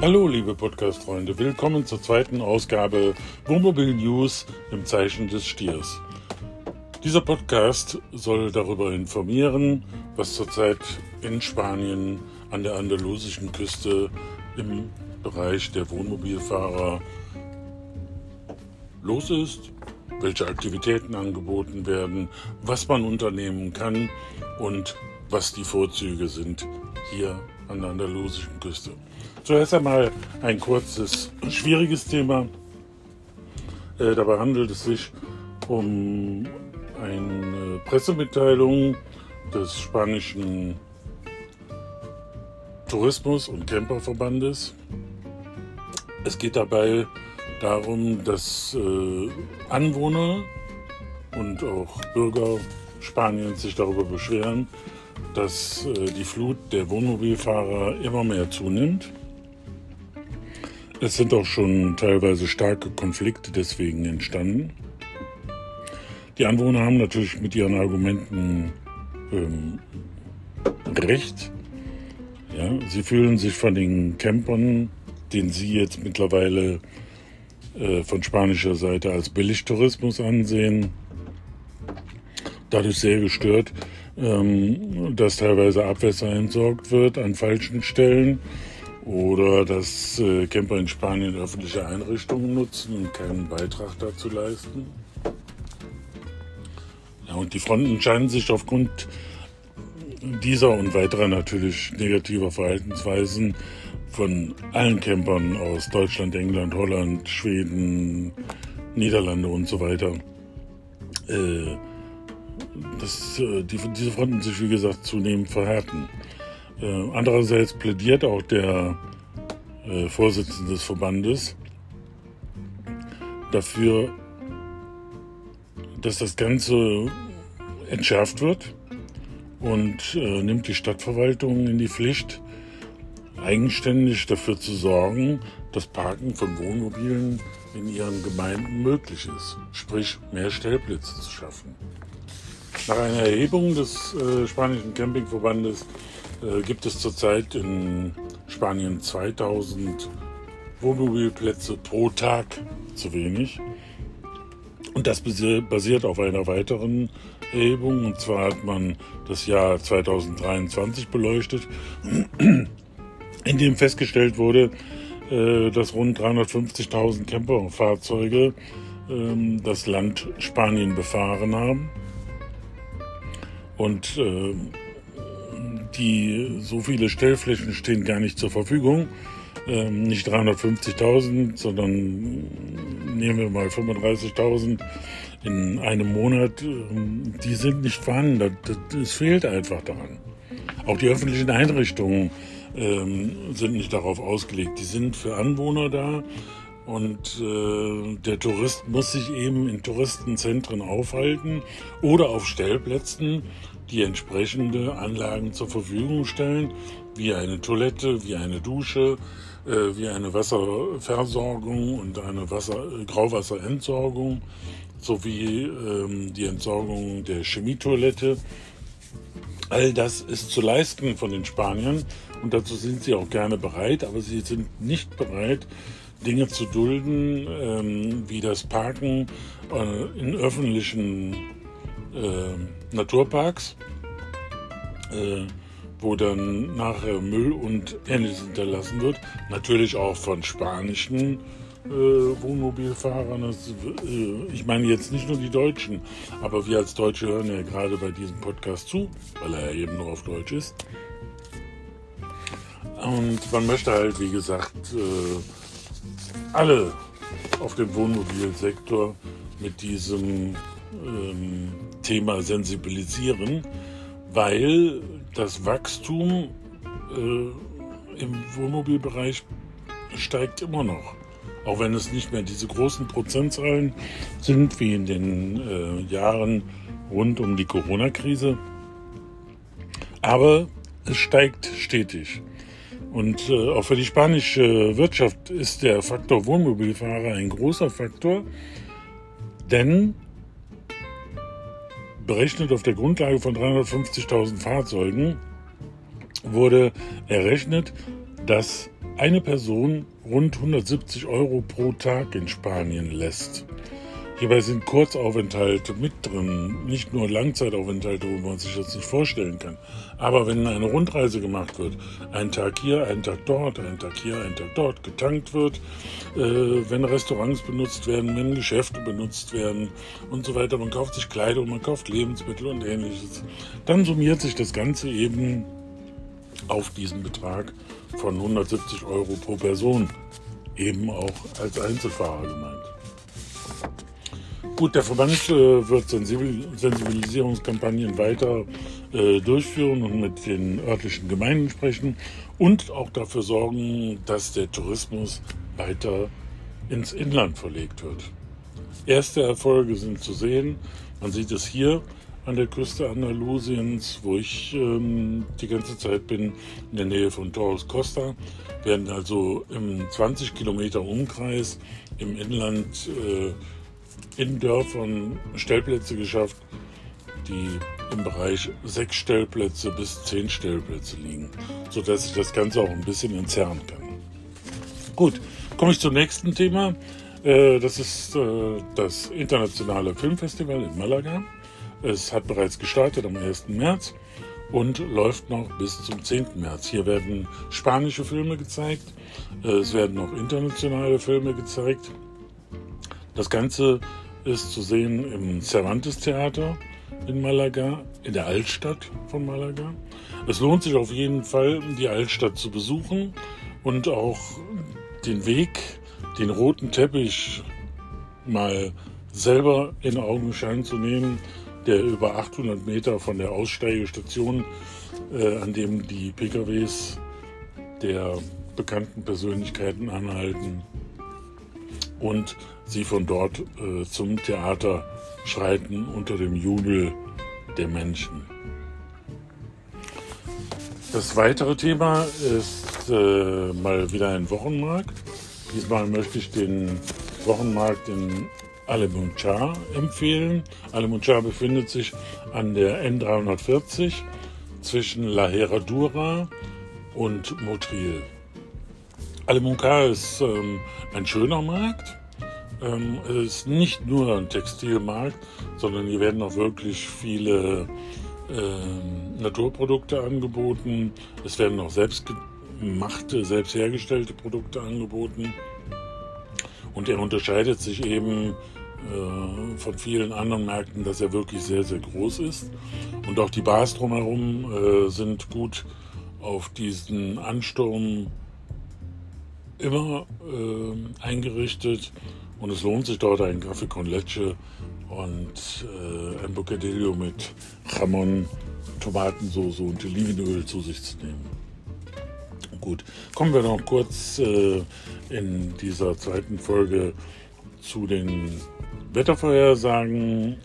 Hallo, liebe Podcast-Freunde, willkommen zur zweiten Ausgabe Wohnmobil News im Zeichen des Stiers. Dieser Podcast soll darüber informieren, was zurzeit in Spanien an der andalusischen Küste im Bereich der Wohnmobilfahrer los ist, welche Aktivitäten angeboten werden, was man unternehmen kann und was die Vorzüge sind hier an der andalusischen Küste. Zuerst einmal ein kurzes, schwieriges Thema. Äh, dabei handelt es sich um eine Pressemitteilung des spanischen Tourismus- und Camperverbandes. Es geht dabei darum, dass äh, Anwohner und auch Bürger Spaniens sich darüber beschweren, dass äh, die Flut der Wohnmobilfahrer immer mehr zunimmt es sind auch schon teilweise starke Konflikte deswegen entstanden. Die Anwohner haben natürlich mit ihren Argumenten ähm, recht. Ja, sie fühlen sich von den Campern, den sie jetzt mittlerweile äh, von spanischer Seite als Billigtourismus ansehen, dadurch sehr gestört, ähm, dass teilweise Abwässer entsorgt wird an falschen Stellen oder dass äh, Camper in Spanien öffentliche Einrichtungen nutzen und keinen Beitrag dazu leisten. Ja, und die Fronten scheinen sich aufgrund dieser und weiterer natürlich negativer Verhaltensweisen von allen Campern aus Deutschland, England, Holland, Schweden, Niederlande und so weiter, äh, dass äh, die, diese Fronten sich, wie gesagt, zunehmend verhärten. Äh, andererseits plädiert auch der äh, Vorsitzende des Verbandes dafür, dass das Ganze entschärft wird und äh, nimmt die Stadtverwaltung in die Pflicht, eigenständig dafür zu sorgen, dass Parken von Wohnmobilen in ihren Gemeinden möglich ist, sprich mehr Stellplätze zu schaffen. Nach einer Erhebung des äh, spanischen Campingverbandes äh, gibt es zurzeit in Spanien 2000 Wohnmobilplätze pro Tag zu wenig. Und das basiert auf einer weiteren Erhebung. Und zwar hat man das Jahr 2023 beleuchtet, in dem festgestellt wurde, äh, dass rund 350.000 Camperfahrzeuge ähm, das Land Spanien befahren haben. Und äh, die so viele Stellflächen stehen gar nicht zur Verfügung. Ähm, nicht 350.000, sondern nehmen wir mal 35.000 in einem Monat. Ähm, die sind nicht vorhanden. Es fehlt einfach daran. Auch die öffentlichen Einrichtungen ähm, sind nicht darauf ausgelegt. Die sind für Anwohner da. Und äh, der Tourist muss sich eben in Touristenzentren aufhalten oder auf Stellplätzen, die entsprechende Anlagen zur Verfügung stellen, wie eine Toilette, wie eine Dusche, äh, wie eine Wasserversorgung und eine Wasser, Grauwasserentsorgung sowie ähm, die Entsorgung der Chemietoilette. All das ist zu leisten von den Spaniern und dazu sind sie auch gerne bereit, aber sie sind nicht bereit, Dinge zu dulden, ähm, wie das Parken äh, in öffentlichen äh, Naturparks, äh, wo dann nachher Müll und Ähnliches hinterlassen wird. Natürlich auch von spanischen äh, Wohnmobilfahrern. Das, äh, ich meine jetzt nicht nur die Deutschen, aber wir als Deutsche hören ja gerade bei diesem Podcast zu, weil er ja eben nur auf Deutsch ist. Und man möchte halt, wie gesagt, äh, alle auf dem Wohnmobilsektor mit diesem ähm, Thema sensibilisieren, weil das Wachstum äh, im Wohnmobilbereich steigt immer noch. Auch wenn es nicht mehr diese großen Prozentzahlen sind wie in den äh, Jahren rund um die Corona-Krise. Aber es steigt stetig. Und äh, auch für die spanische Wirtschaft ist der Faktor Wohnmobilfahrer ein großer Faktor, denn berechnet auf der Grundlage von 350.000 Fahrzeugen wurde errechnet, dass eine Person rund 170 Euro pro Tag in Spanien lässt. Hierbei sind Kurzaufenthalte mit drin, nicht nur Langzeitaufenthalte, wo man sich das nicht vorstellen kann. Aber wenn eine Rundreise gemacht wird, ein Tag hier, ein Tag dort, ein Tag hier, ein Tag dort, getankt wird, äh, wenn Restaurants benutzt werden, wenn Geschäfte benutzt werden und so weiter, man kauft sich Kleidung, man kauft Lebensmittel und ähnliches, dann summiert sich das Ganze eben auf diesen Betrag von 170 Euro pro Person, eben auch als Einzelfahrer gemeint. Gut, der Verband äh, wird Sensibilisierungskampagnen weiter äh, durchführen und mit den örtlichen Gemeinden sprechen und auch dafür sorgen, dass der Tourismus weiter ins Inland verlegt wird. Erste Erfolge sind zu sehen. Man sieht es hier an der Küste Andalusiens, wo ich ähm, die ganze Zeit bin, in der Nähe von Torres Costa, werden also im 20 Kilometer Umkreis im Inland äh, in Dörfern Stellplätze geschafft, die im Bereich sechs Stellplätze bis zehn Stellplätze liegen, sodass ich das Ganze auch ein bisschen entzerren kann. Gut, komme ich zum nächsten Thema. Äh, das ist äh, das internationale Filmfestival in Malaga. Es hat bereits gestartet am 1. März und läuft noch bis zum 10. März. Hier werden spanische Filme gezeigt, es werden auch internationale Filme gezeigt. Das Ganze ist zu sehen im Cervantes Theater in Malaga, in der Altstadt von Malaga. Es lohnt sich auf jeden Fall, die Altstadt zu besuchen und auch den Weg, den roten Teppich mal selber in Augenschein zu nehmen, der über 800 Meter von der Aussteigestation, äh, an dem die PKWs der bekannten Persönlichkeiten anhalten, und sie von dort äh, zum Theater schreiten unter dem Jubel der Menschen. Das weitere Thema ist äh, mal wieder ein Wochenmarkt. Diesmal möchte ich den Wochenmarkt in Alemunchar empfehlen. Alemunchar befindet sich an der N340 zwischen La Herradura und Motril. Alemunchar ist ähm, ein schöner Markt. Ähm, es ist nicht nur ein Textilmarkt, sondern hier werden auch wirklich viele äh, Naturprodukte angeboten. Es werden auch selbstgemachte, selbst hergestellte Produkte angeboten. Und er unterscheidet sich eben von vielen anderen Märkten, dass er wirklich sehr, sehr groß ist. Und auch die Bars drumherum äh, sind gut auf diesen Ansturm immer äh, eingerichtet und es lohnt sich dort ein Kaffee con Leche und äh, ein Bocadillo mit Jamon, Tomatensauce und Olivenöl zu sich zu nehmen. Gut, kommen wir noch kurz äh, in dieser zweiten Folge zu den Wettervorhersagen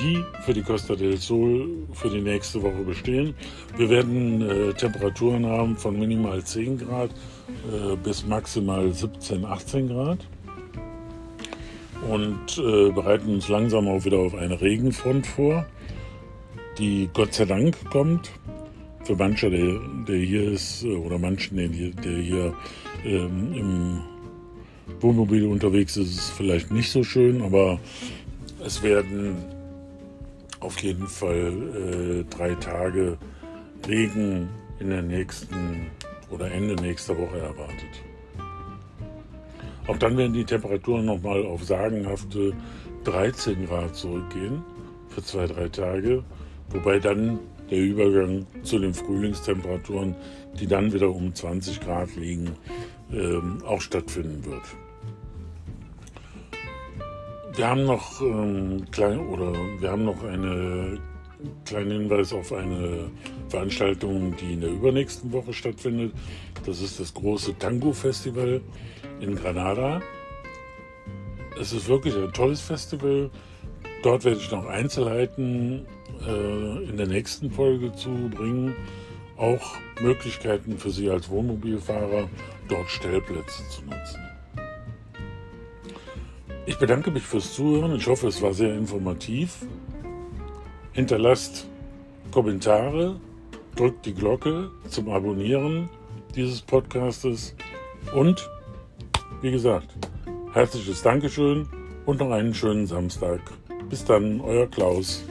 die für die Costa del Sol für die nächste Woche bestehen. Wir werden äh, Temperaturen haben von minimal 10 Grad äh, bis maximal 17, 18 Grad und äh, bereiten uns langsam auch wieder auf eine Regenfront vor, die Gott sei Dank kommt. Für mancher, der, der hier ist, äh, oder manchen, der hier, der hier ähm, im Wohnmobil unterwegs ist, es vielleicht nicht so schön, aber es werden auf jeden Fall äh, drei Tage Regen in der nächsten oder Ende nächster Woche erwartet. Auch dann werden die Temperaturen nochmal auf sagenhafte 13 Grad zurückgehen für zwei, drei Tage, wobei dann der Übergang zu den Frühlingstemperaturen, die dann wieder um 20 Grad liegen, ähm, auch stattfinden wird. Wir haben noch ähm, klein, oder wir haben noch eine kleinen Hinweis auf eine Veranstaltung, die in der übernächsten Woche stattfindet. Das ist das große Tango Festival in Granada. Es ist wirklich ein tolles Festival. Dort werde ich noch Einzelheiten äh, in der nächsten Folge zu bringen. Auch Möglichkeiten für Sie als Wohnmobilfahrer, dort Stellplätze zu nutzen. Ich bedanke mich fürs Zuhören. Ich hoffe, es war sehr informativ. Hinterlasst Kommentare, drückt die Glocke zum Abonnieren dieses Podcastes. Und wie gesagt, herzliches Dankeschön und noch einen schönen Samstag. Bis dann, euer Klaus.